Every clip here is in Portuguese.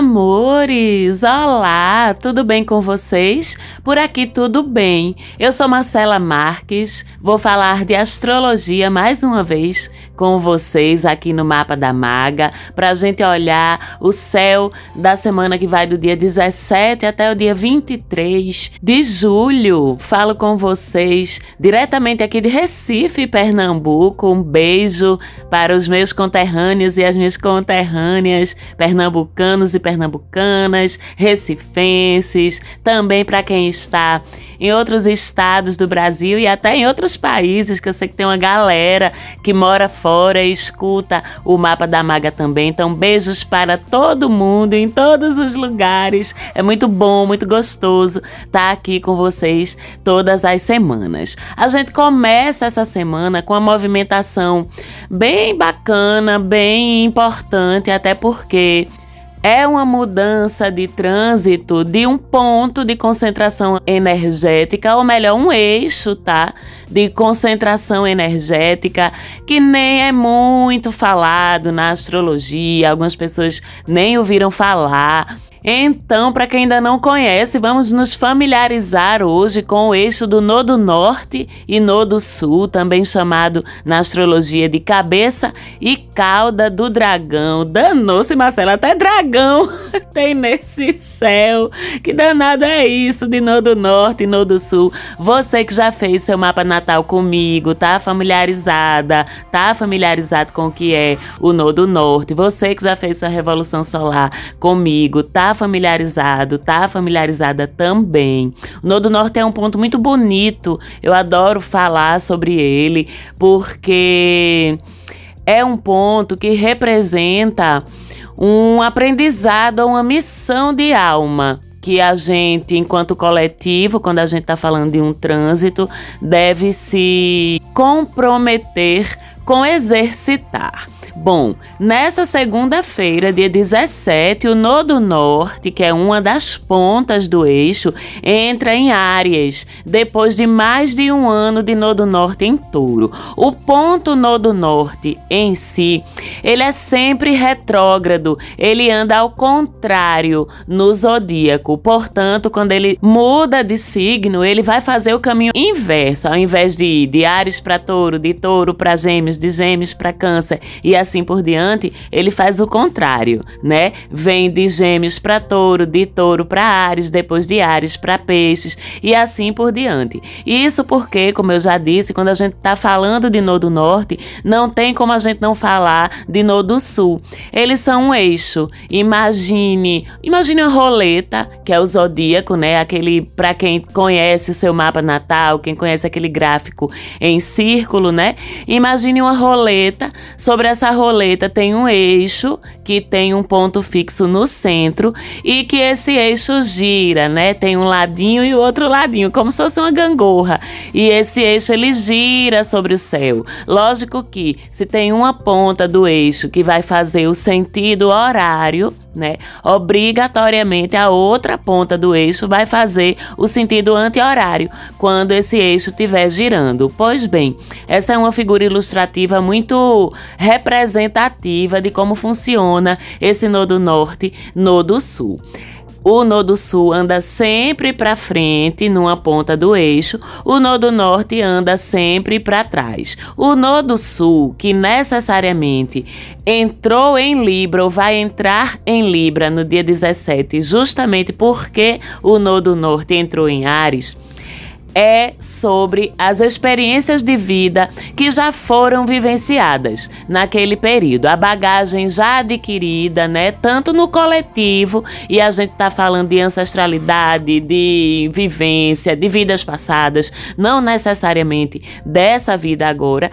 Amores, olá, tudo bem com vocês? Por aqui tudo bem. Eu sou Marcela Marques, vou falar de astrologia mais uma vez com vocês aqui no Mapa da Maga, para a gente olhar o céu da semana que vai do dia 17 até o dia 23 de julho. Falo com vocês diretamente aqui de Recife, Pernambuco. Um beijo para os meus conterrâneos e as minhas conterrâneas pernambucanos e pernambucanas, recifenses, também para quem está em outros estados do Brasil e até em outros países, que eu sei que tem uma galera que mora fora e escuta o mapa da Maga também. Então, beijos para todo mundo em todos os lugares. É muito bom, muito gostoso estar tá aqui com vocês todas as semanas. A gente começa essa semana com uma movimentação bem bacana, bem importante, até porque é uma mudança de trânsito de um ponto de concentração energética, ou melhor, um eixo, tá? De concentração energética que nem é muito falado na astrologia, algumas pessoas nem ouviram falar então, para quem ainda não conhece, vamos nos familiarizar hoje com o eixo do Nodo Norte e Nodo Sul, também chamado na astrologia de cabeça e cauda do dragão. Danou-se, Marcela, até dragão tem nesse céu. Que danado é isso de Nodo Norte e Nodo Sul? Você que já fez seu mapa natal comigo, tá familiarizada, tá familiarizado com o que é o Nodo Norte. Você que já fez sua revolução solar comigo, tá familiarizado, tá familiarizada também. O Nodo Norte é um ponto muito bonito. Eu adoro falar sobre ele porque é um ponto que representa um aprendizado, uma missão de alma que a gente, enquanto coletivo, quando a gente está falando de um trânsito, deve se comprometer com exercitar. Bom, nessa segunda-feira, dia 17, o Nodo Norte, que é uma das pontas do eixo, entra em Áries, depois de mais de um ano de Nodo Norte em Touro. O ponto Nodo Norte em si, ele é sempre retrógrado, ele anda ao contrário no zodíaco. Portanto, quando ele muda de signo, ele vai fazer o caminho inverso, ao invés de ir de Áries para Touro, de Touro para Gêmeos, de Gêmeos para Câncer e assim por diante, ele faz o contrário, né? Vem de Gêmeos para Touro, de Touro para Ares, depois de Ares para Peixes e assim por diante. Isso porque, como eu já disse, quando a gente está falando de Nodo Norte, não tem como a gente não falar de Nodo Sul. Eles são um eixo. Imagine, imagine uma roleta, que é o zodíaco, né? Aquele para quem conhece o seu mapa natal, quem conhece aquele gráfico em círculo, né? Imagine uma roleta. Sobre essa roleta tem um eixo que tem um ponto fixo no centro e que esse eixo gira, né? Tem um ladinho e o outro ladinho, como se fosse uma gangorra. E esse eixo ele gira sobre o céu. Lógico que se tem uma ponta do eixo que vai fazer o sentido horário, né? Obrigatoriamente a outra ponta do eixo vai fazer o sentido anti-horário quando esse eixo estiver girando. Pois bem, essa é uma figura ilustrativa muito representativa de como funciona esse nodo norte, nodo sul. O nodo sul anda sempre para frente numa ponta do eixo, o nodo norte anda sempre para trás. O nodo sul, que necessariamente entrou em Libra ou vai entrar em Libra no dia 17, justamente porque o nodo norte entrou em Ares, é sobre as experiências de vida que já foram vivenciadas naquele período, a bagagem já adquirida, né, tanto no coletivo e a gente está falando de ancestralidade, de vivência, de vidas passadas, não necessariamente dessa vida agora,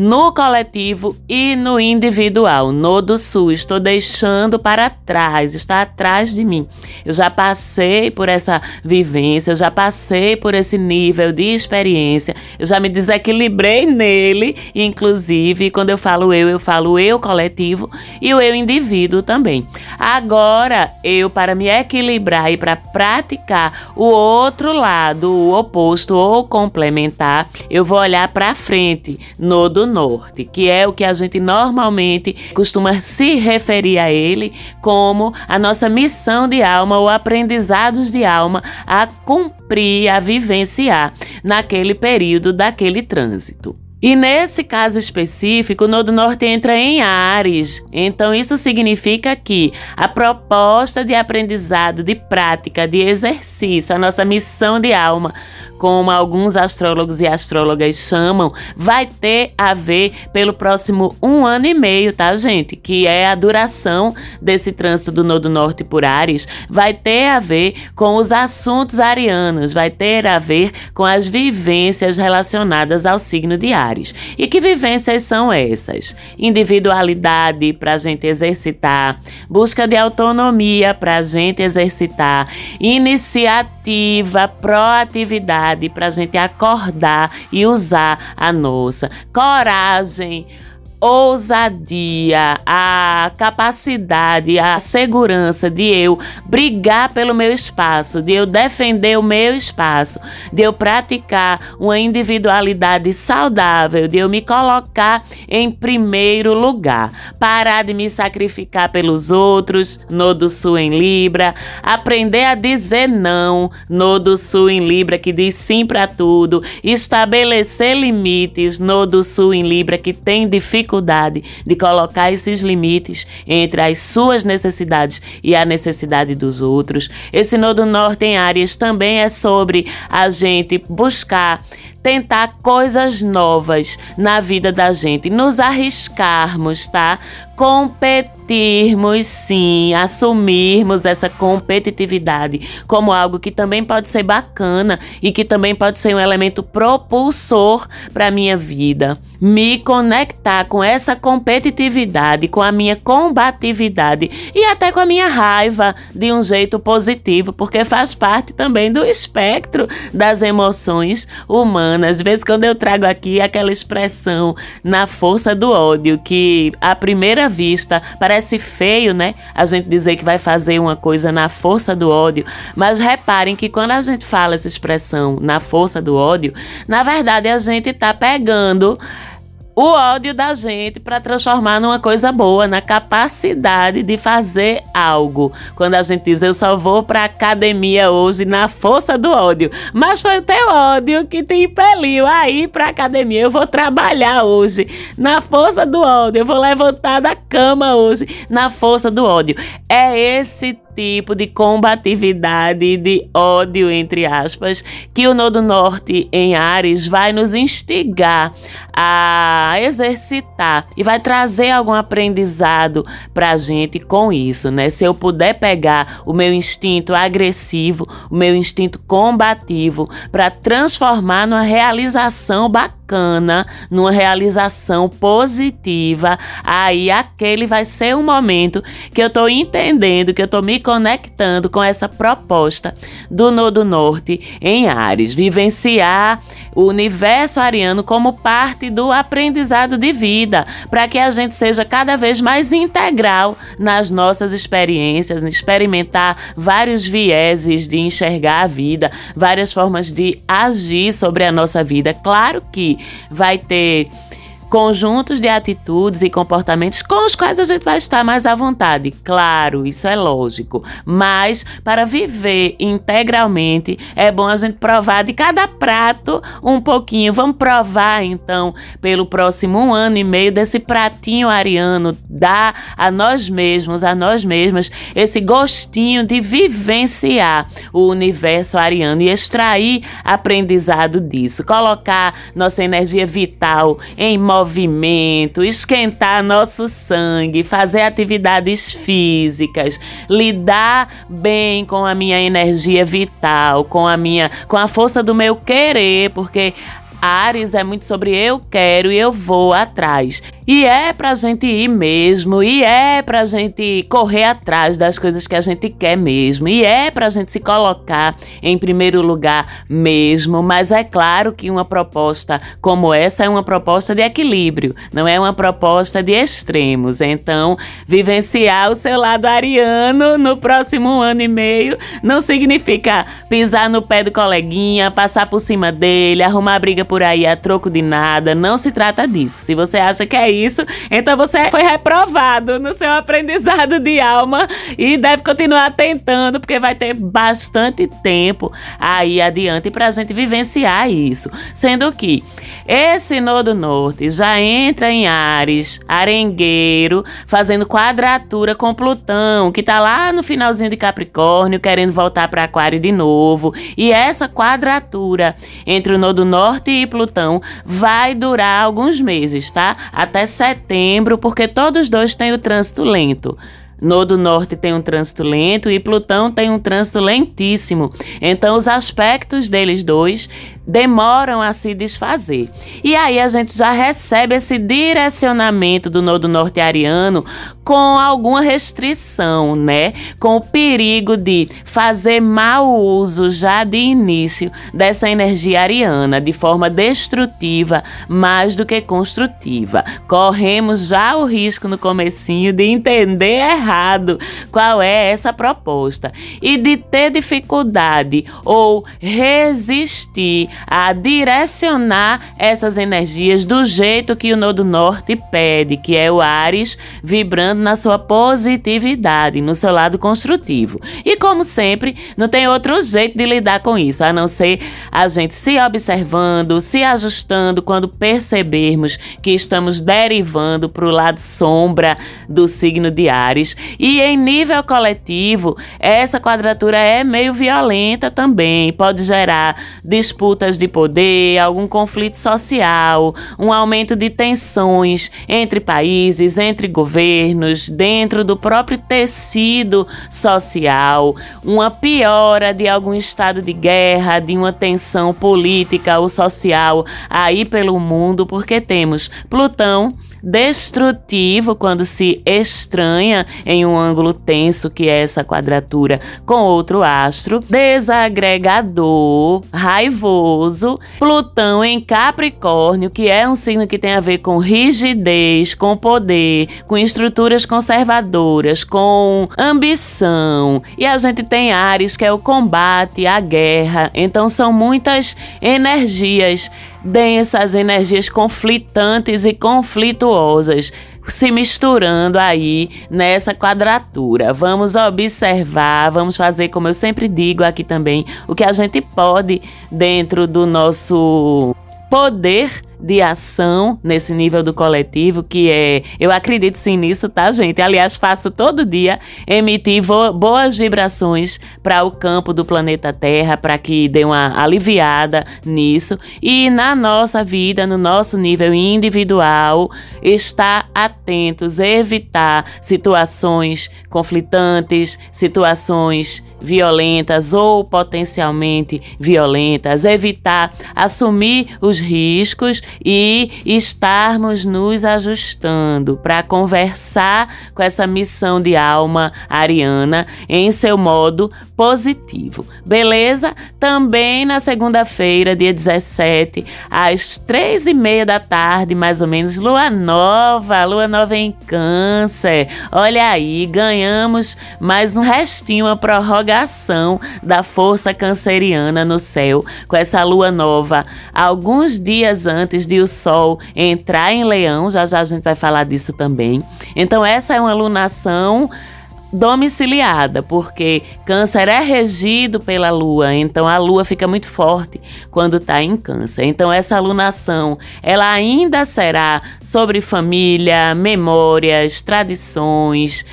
no coletivo e no individual. No do Sul, estou deixando para trás, está atrás de mim. Eu já passei por essa vivência, eu já passei por esse nível de experiência, eu já me desequilibrei nele, inclusive, quando eu falo eu, eu falo eu coletivo e o eu indivíduo também. Agora, eu, para me equilibrar e para praticar o outro lado, o oposto ou complementar, eu vou olhar para frente, no do norte, que é o que a gente normalmente costuma se referir a ele como a nossa missão de alma ou aprendizados de alma a cumprir, a vivenciar naquele período daquele trânsito. E nesse caso específico, o Nodo Norte entra em Ares. Então, isso significa que a proposta de aprendizado, de prática, de exercício, a nossa missão de alma como alguns astrólogos e astrólogas chamam, vai ter a ver pelo próximo um ano e meio, tá, gente? Que é a duração desse trânsito do Nodo Norte por Ares, vai ter a ver com os assuntos arianos, vai ter a ver com as vivências relacionadas ao signo de Ares. E que vivências são essas? Individualidade para a gente exercitar, busca de autonomia para a gente exercitar, iniciativa, proatividade para a gente acordar e usar a nossa coragem ousadia, a capacidade, a segurança de eu brigar pelo meu espaço, de eu defender o meu espaço, de eu praticar uma individualidade saudável, de eu me colocar em primeiro lugar, parar de me sacrificar pelos outros, no do Sul em Libra, aprender a dizer não, no do Sul em Libra que diz sim para tudo, estabelecer limites, no do Sul em Libra que tem dificuldade dificuldade de colocar esses limites entre as suas necessidades e a necessidade dos outros. Esse nodo norte em áreas também é sobre a gente buscar tentar coisas novas na vida da gente, nos arriscarmos, tá? Competirmos sim, assumirmos essa competitividade como algo que também pode ser bacana e que também pode ser um elemento propulsor para minha vida. Me conectar com essa competitividade, com a minha combatividade e até com a minha raiva de um jeito positivo, porque faz parte também do espectro das emoções humanas às vezes, quando eu trago aqui aquela expressão na força do ódio, que à primeira vista parece feio, né? A gente dizer que vai fazer uma coisa na força do ódio. Mas reparem que quando a gente fala essa expressão na força do ódio, na verdade a gente tá pegando o ódio da gente para transformar numa coisa boa, na capacidade de fazer algo. Quando a gente diz eu só vou para academia hoje na força do ódio, mas foi o teu ódio que te impeliu a ir para academia. Eu vou trabalhar hoje na força do ódio, eu vou levantar da cama hoje na força do ódio. É esse tipo de combatividade, de ódio, entre aspas, que o Nodo Norte em Ares vai nos instigar a exercitar e vai trazer algum aprendizado para a gente com isso, né? Se eu puder pegar o meu instinto agressivo, o meu instinto combativo, para transformar numa realização bacana bacana, numa realização positiva, aí aquele vai ser um momento que eu estou entendendo, que eu estou me conectando com essa proposta do Nodo Norte em Ares, vivenciar o universo ariano como parte do aprendizado de vida, para que a gente seja cada vez mais integral nas nossas experiências, experimentar vários vieses de enxergar a vida, várias formas de agir sobre a nossa vida. Claro que vai ter conjuntos de atitudes e comportamentos com os quais a gente vai estar mais à vontade. Claro, isso é lógico. Mas para viver integralmente, é bom a gente provar de cada prato um pouquinho. Vamos provar então pelo próximo um ano e meio desse pratinho ariano, dar a nós mesmos, a nós mesmas, esse gostinho de vivenciar o universo ariano e extrair aprendizado disso, colocar nossa energia vital em modo movimento, esquentar nosso sangue, fazer atividades físicas, lidar bem com a minha energia vital, com a minha, com a força do meu querer, porque Ares é muito sobre eu quero e eu vou atrás. E é pra gente ir mesmo, e é pra gente correr atrás das coisas que a gente quer mesmo, e é pra gente se colocar em primeiro lugar mesmo, mas é claro que uma proposta como essa é uma proposta de equilíbrio, não é uma proposta de extremos. Então, vivenciar o seu lado ariano no próximo ano e meio não significa pisar no pé do coleguinha, passar por cima dele, arrumar briga por aí a troco de nada. Não se trata disso. Se você acha que é isso, então você foi reprovado no seu aprendizado de alma e deve continuar tentando, porque vai ter bastante tempo aí adiante para a gente vivenciar isso. Sendo que esse Nodo Norte já entra em Ares, Arengueiro, fazendo quadratura com Plutão, que tá lá no finalzinho de Capricórnio, querendo voltar para Aquário de novo. E essa quadratura entre o Nodo Norte e Plutão vai durar alguns meses, tá? Até setembro, porque todos dois têm o trânsito lento. Nodo Norte tem um trânsito lento e Plutão tem um trânsito lentíssimo. Então, os aspectos deles dois demoram a se desfazer. E aí a gente já recebe esse direcionamento do nodo norte ariano com alguma restrição, né? Com o perigo de fazer mau uso já de início dessa energia ariana de forma destrutiva mais do que construtiva. Corremos já o risco no comecinho de entender errado qual é essa proposta e de ter dificuldade ou resistir a direcionar essas energias do jeito que o Nodo Norte pede, que é o Ares vibrando na sua positividade, no seu lado construtivo. E como sempre, não tem outro jeito de lidar com isso, a não ser a gente se observando, se ajustando quando percebermos que estamos derivando para o lado sombra do signo de Ares. E em nível coletivo, essa quadratura é meio violenta também, pode gerar disputas de poder, algum conflito social, um aumento de tensões entre países, entre governos, dentro do próprio tecido social, uma piora de algum estado de guerra, de uma tensão política ou social aí pelo mundo, porque temos Plutão destrutivo quando se estranha em um ângulo tenso, que é essa quadratura, com outro astro, desagregador, raivoso, Plutão em Capricórnio, que é um signo que tem a ver com rigidez, com poder, com estruturas conservadoras, com ambição. E a gente tem Ares, que é o combate, a guerra. Então são muitas energias densas, energias conflitantes e conflituosas se misturando aí nessa quadratura. Vamos observar, vamos fazer, como eu sempre digo aqui também, o que a gente pode dentro do nosso poder de ação nesse nível do coletivo, que é. Eu acredito sim nisso, tá, gente? Aliás, faço todo dia emitir boas vibrações para o campo do planeta Terra, para que dê uma aliviada nisso. E na nossa vida, no nosso nível individual, estar atentos, evitar situações conflitantes, situações violentas ou potencialmente violentas, evitar assumir os riscos e estarmos nos ajustando para conversar com essa missão de alma ariana em seu modo positivo. Beleza? Também na segunda-feira, dia 17, às três e meia da tarde, mais ou menos, lua nova, lua nova em câncer. Olha aí, ganhamos mais um restinho, uma prorrogação da força canceriana no céu com essa lua nova alguns dias antes antes de o Sol entrar em Leão, já já a gente vai falar disso também. Então, essa é uma lunação domiciliada, porque Câncer é regido pela Lua, então a Lua fica muito forte quando está em Câncer. Então essa alunação, ela ainda será sobre família, memórias, tradições,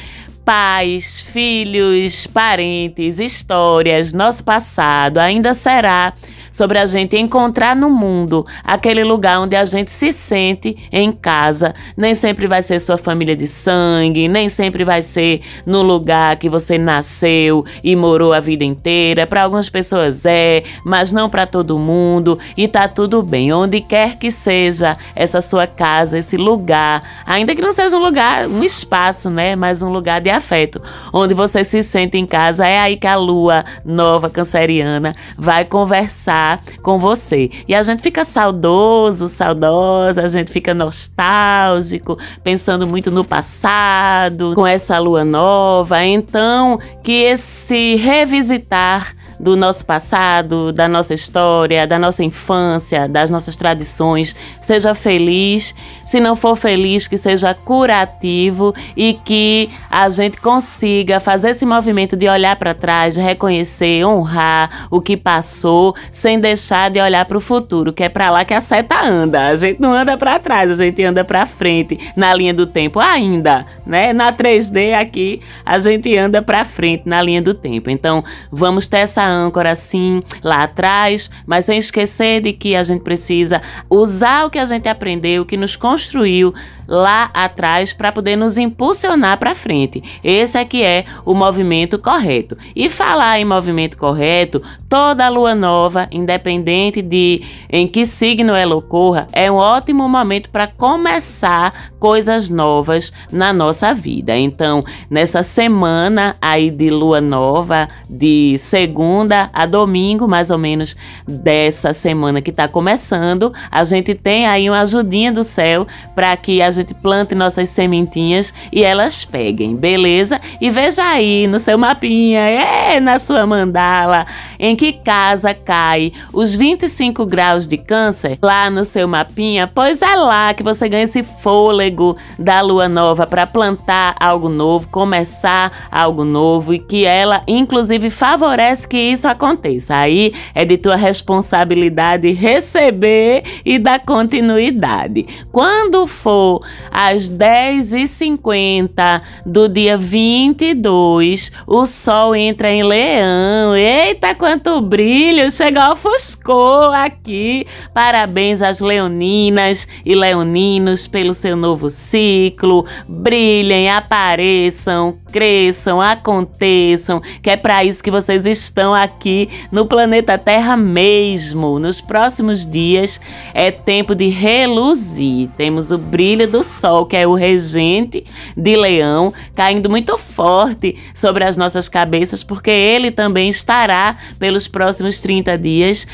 pais, filhos, parentes, histórias, nosso passado, ainda será sobre a gente encontrar no mundo aquele lugar onde a gente se sente em casa. Nem sempre vai ser sua família de sangue, nem sempre vai ser no lugar que você nasceu e morou a vida inteira. Para algumas pessoas é, mas não para todo mundo e tá tudo bem. Onde quer que seja essa sua casa, esse lugar, ainda que não seja um lugar, um espaço, né, mas um lugar de afeto, onde você se sente em casa, é aí que a lua nova canceriana vai conversar com você. E a gente fica saudoso, saudosa, a gente fica nostálgico, pensando muito no passado, com essa lua nova. Então, que esse revisitar do nosso passado, da nossa história, da nossa infância, das nossas tradições. Seja feliz. Se não for feliz, que seja curativo e que a gente consiga fazer esse movimento de olhar para trás, reconhecer, honrar o que passou, sem deixar de olhar para o futuro, que é para lá que a seta anda. A gente não anda para trás, a gente anda para frente na linha do tempo ainda, né? Na 3D aqui, a gente anda para frente na linha do tempo. Então, vamos ter essa âncora assim lá atrás, mas sem esquecer de que a gente precisa usar o que a gente aprendeu, o que nos construiu lá atrás para poder nos impulsionar para frente. Esse é que é o movimento correto. E falar em movimento correto, toda lua nova, independente de em que signo ela ocorra, é um ótimo momento para começar coisas novas na nossa vida. Então, nessa semana aí de lua nova, de segunda a domingo, mais ou menos dessa semana que está começando, a gente tem aí uma ajudinha do céu para que a gente plante nossas sementinhas e elas peguem, beleza? E veja aí no seu mapinha, é na sua mandala, em que casa cai os 25 graus de câncer lá no seu mapinha, pois é lá que você ganha esse fôlego da lua nova para plantar algo novo, começar algo novo e que ela inclusive favorece que isso aconteça. Aí é de tua responsabilidade receber e dar continuidade. Quando for às 10h50 do dia 22, o sol entra em leão. Eita, quanto brilho! Chegou, ofuscou aqui. Parabéns às leoninas e leoninos pelo seu novo ciclo. Brilhem, apareçam, cresçam, aconteçam, que é para isso que vocês estão aqui no planeta Terra mesmo. Nos próximos dias é tempo de reluzir. Temos o brilho do sol, que é o regente de Leão, caindo muito forte sobre as nossas cabeças, porque ele também estará pelos próximos 30 dias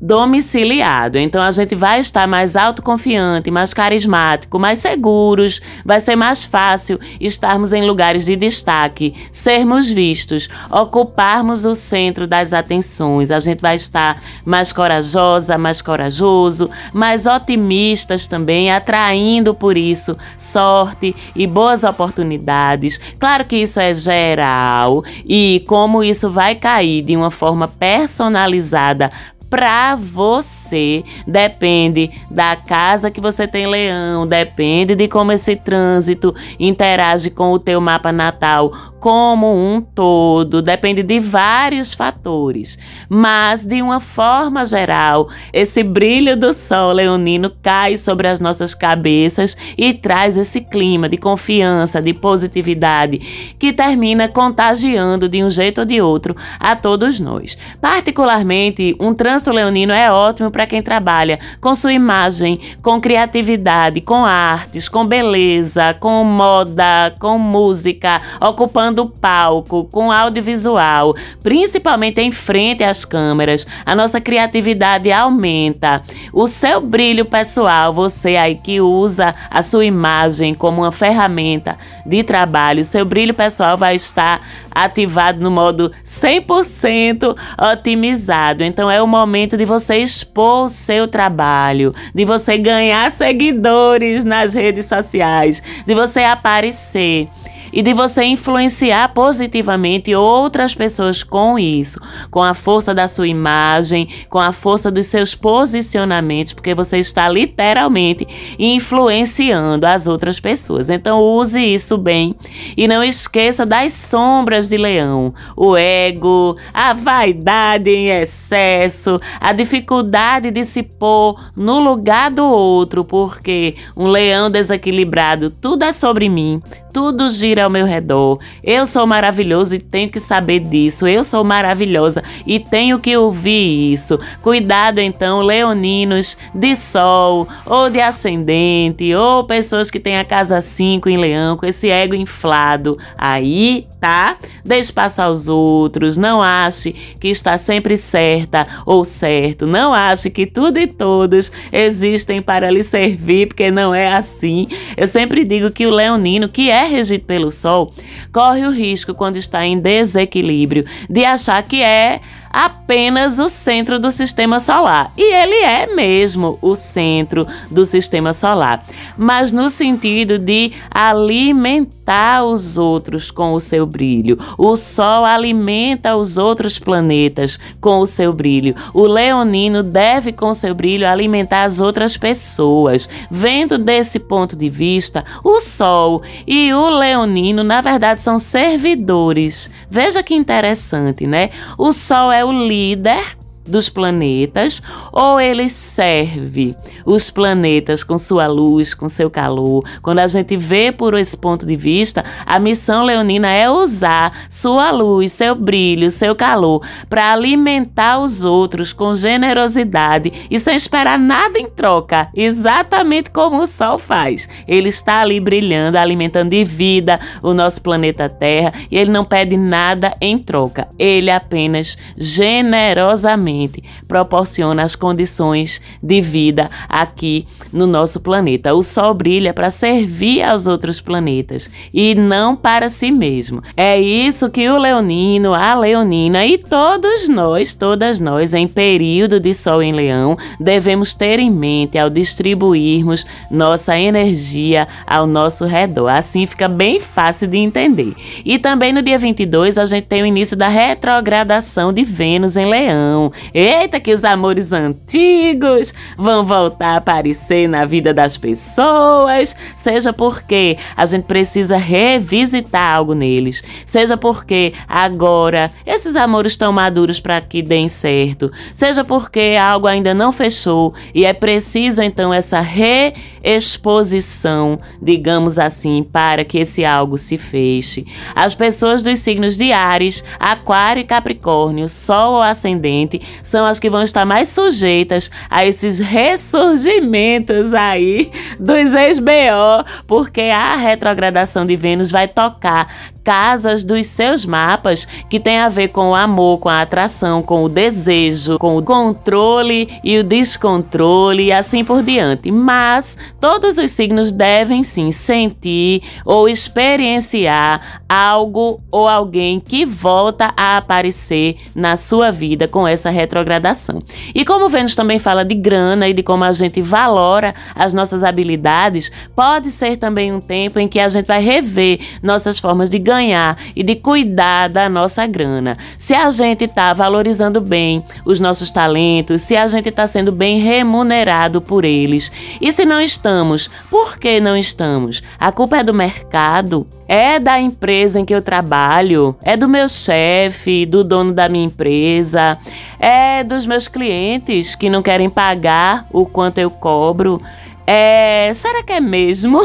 domiciliado. Então a gente vai estar mais autoconfiante, mais carismático, mais seguros, vai ser mais fácil estarmos em lugares de destaque, sermos vistos, ocuparmos o centro das atenções. A gente vai estar mais corajosa, mais corajoso, mais otimistas também, atraindo por isso sorte e boas oportunidades. Claro que isso é geral e como isso vai cair de uma forma personalizada para você. Depende da casa que você tem leão, depende de como esse trânsito interage com o teu mapa natal como um todo, depende de vários fatores. Mas de uma forma geral, esse brilho do sol leonino cai sobre as nossas cabeças e traz esse clima de confiança, de positividade que termina contagiando de um jeito ou de outro a todos nós. Particularmente, um trânsito Trânsito Leonino é ótimo para quem trabalha com sua imagem, com criatividade, com artes, com beleza, com moda, com música, ocupando palco, com audiovisual, principalmente em frente às câmeras. A nossa criatividade aumenta. O seu brilho pessoal, você aí que usa a sua imagem como uma ferramenta de trabalho, seu brilho pessoal vai estar ativado no modo 100% otimizado. Então é o momento de você expor o seu trabalho, de você ganhar seguidores nas redes sociais, de você aparecer. E de você influenciar positivamente outras pessoas com isso, com a força da sua imagem, com a força dos seus posicionamentos, porque você está literalmente influenciando as outras pessoas. Então use isso bem e não esqueça das sombras de leão, o ego, a vaidade em excesso, a dificuldade de se pôr no lugar do outro, porque um leão desequilibrado, tudo é sobre mim, tudo gira ao meu redor. Eu sou maravilhoso e tenho que saber disso. Eu sou maravilhosa e tenho que ouvir isso. Cuidado então, leoninos de sol ou de ascendente ou pessoas que têm a casa 5 em leão com esse ego inflado. Aí, tá? Dê espaço aos outros. Não ache que está sempre certa ou certo. Não ache que tudo e todos existem para lhe servir, porque não é assim. Eu sempre digo que o leonino, que é regido pelo Sol, corre o risco, quando está em desequilíbrio, de achar que é apenas o centro do sistema solar. E ele é mesmo o centro do sistema solar, mas no sentido de alimentar os outros com o seu brilho. O Sol alimenta os outros planetas com o seu brilho. O leonino deve, com seu brilho, alimentar as outras pessoas. Vendo desse ponto de vista, o Sol e o leonino, na verdade, são servidores. Veja que interessante, né? O Sol é o líder dos planetas ou ele serve os planetas com sua luz, com seu calor. Quando a gente vê por esse ponto de vista, a missão leonina é usar sua luz, seu brilho, seu calor para alimentar os outros com generosidade e sem esperar nada em troca, exatamente como o sol faz. Ele está ali brilhando, alimentando de vida o nosso planeta Terra e ele não pede nada em troca. Ele apenas generosamente proporciona as condições de vida aqui no nosso planeta. O Sol brilha para servir aos outros planetas e não para si mesmo. É isso que o leonino, a leonina e todos nós, todas nós, em período de Sol em Leão, devemos ter em mente ao distribuirmos nossa energia ao nosso redor. Assim fica bem fácil de entender. E também no dia 22 a gente tem o início da retrogradação de Vênus em Leão. Eita, que os amores antigos vão voltar a aparecer na vida das pessoas, seja porque a gente precisa revisitar algo neles, seja porque agora esses amores estão maduros para que deem certo, seja porque algo ainda não fechou e é preciso então essa reexposição, digamos assim, para que esse algo se feche. As pessoas dos signos de Ares, Aquário e Capricórnio, Sol ou Ascendente, são as que vão estar mais sujeitas a esses ressurgimentos aí dos ex-BO, porque a retrogradação de Vênus vai tocar casas dos seus mapas que tem a ver com o amor, com a atração, com o desejo, com o controle e o descontrole e assim por diante. Mas todos os signos devem sim sentir ou experienciar algo ou alguém que volta a aparecer na sua vida com essa retrogradação. E como Vênus também fala de grana e de como a gente valora as nossas habilidades, pode ser também um tempo em que a gente vai rever nossas formas de ganhar ganhar e de cuidar da nossa grana. Se a gente está valorizando bem os nossos talentos, se a gente está sendo bem remunerado por eles. E se não estamos, por que não estamos? A culpa é do mercado? É da empresa em que eu trabalho? É do meu chefe, do dono da minha empresa? É dos meus clientes que não querem pagar o quanto eu cobro? É, será que é mesmo?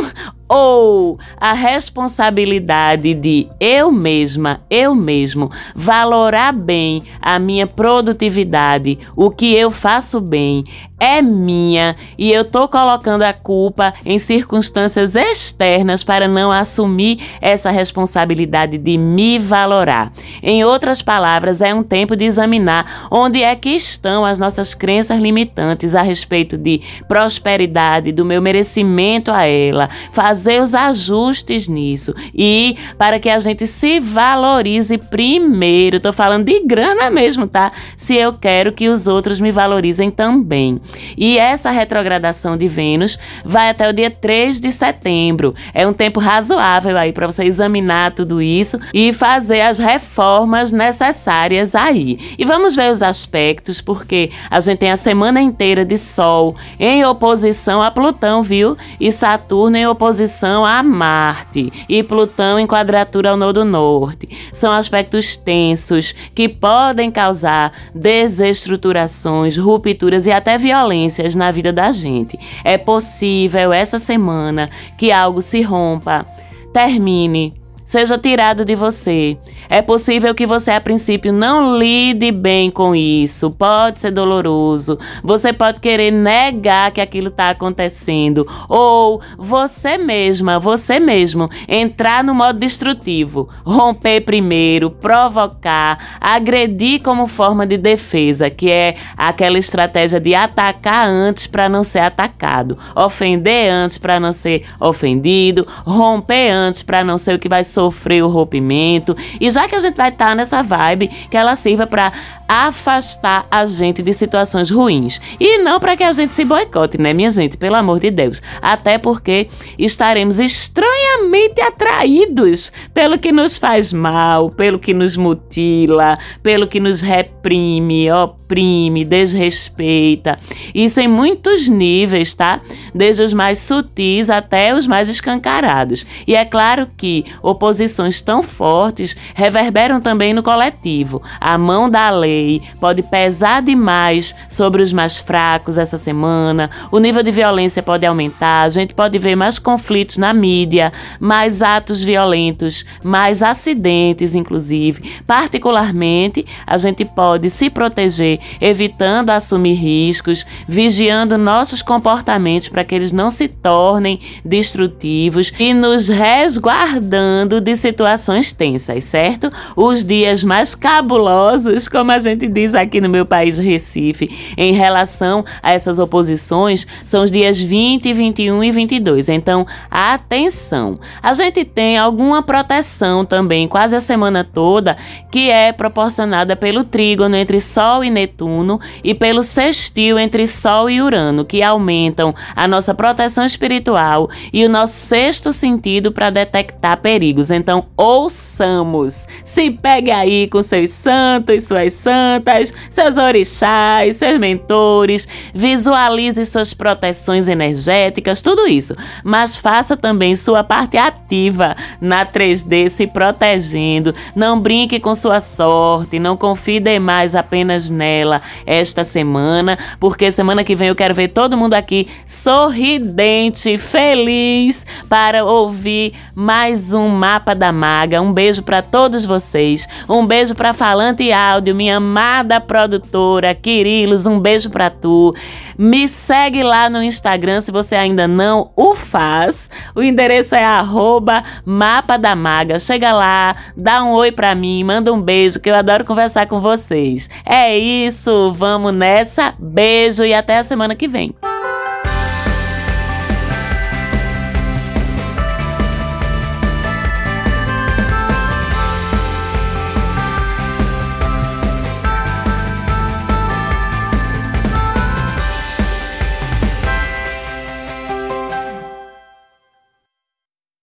Ou a responsabilidade de eu mesma, eu mesmo, valorar bem a minha produtividade, o que eu faço bem, é minha e eu tô colocando a culpa em circunstâncias externas para não assumir essa responsabilidade de me valorar. Em outras palavras, é um tempo de examinar onde é que estão as nossas crenças limitantes a respeito de prosperidade, do meu merecimento a ela, fazer fazer os ajustes nisso e para que a gente se valorize primeiro. Tô falando de grana mesmo, tá? Se eu quero que os outros me valorizem também. E essa retrogradação de Vênus vai até o dia 3 de setembro. É um tempo razoável aí para você examinar tudo isso e fazer as reformas necessárias aí. E vamos ver os aspectos, porque a gente tem a semana inteira de Sol em oposição a Plutão, viu? E Saturno em oposição a Marte. E Plutão em quadratura ao Nodo Norte. São aspectos tensos que podem causar desestruturações, rupturas e até violências na vida da gente. É possível essa semana que algo se rompa, termine seja tirado de você. É possível que você, a princípio, não lide bem com isso. Pode ser doloroso. Você pode querer negar que aquilo está acontecendo. Ou você mesma, você mesmo, entrar no modo destrutivo. Romper primeiro, provocar, agredir como forma de defesa, que é aquela estratégia de atacar antes para não ser atacado. Ofender antes para não ser ofendido. Romper antes para não ser o que vai sofrer o rompimento. E já que a gente vai estar tá nessa vibe, que ela sirva para afastar a gente de situações ruins. E não para que a gente se boicote, né, minha gente? Pelo amor de Deus. Até porque estaremos estranhamente atraídos pelo que nos faz mal, pelo que nos mutila, pelo que nos reprime, oprime, desrespeita. Isso em muitos níveis, tá? Desde os mais sutis até os mais escancarados. E é claro que oposições tão fortes reverberam também no coletivo. A mão da lei lei pode pesar demais sobre os mais fracos essa semana, o nível de violência pode aumentar, a gente pode ver mais conflitos na mídia, mais atos violentos, mais acidentes, inclusive. Particularmente, a gente pode se proteger evitando assumir riscos, vigiando nossos comportamentos para que eles não se tornem destrutivos e nos resguardando de situações tensas, certo? Os dias mais cabulosos, como a gente gente diz aqui no meu país, Recife, em relação a essas oposições, são os dias 20, 21 e 22. Então, atenção. A gente tem alguma proteção também, quase a semana toda, que é proporcionada pelo trígono entre Sol e Netuno e pelo sextil entre Sol e Urano, que aumentam a nossa proteção espiritual e o nosso sexto sentido para detectar perigos. Então, ouçamos. Se pegue aí com seus santos, suas santas santas, seus orixás, seus mentores, visualize suas proteções energéticas, tudo isso. Mas faça também sua parte ativa na 3D, se protegendo. Não brinque com sua sorte, não confie demais apenas nela esta semana, porque semana que vem eu quero ver todo mundo aqui sorridente, feliz para ouvir mais um mapa da maga. Um beijo para todos vocês. Um beijo para Falante Áudio, minha amada produtora Quirilos, um beijo pra tu. Me segue lá no Instagram se você ainda não o faz. O endereço é arroba Mapa da Maga. Chega lá, dá um oi pra mim, manda um beijo, que eu adoro conversar com vocês. É isso, vamos nessa. Beijo e até a semana que vem.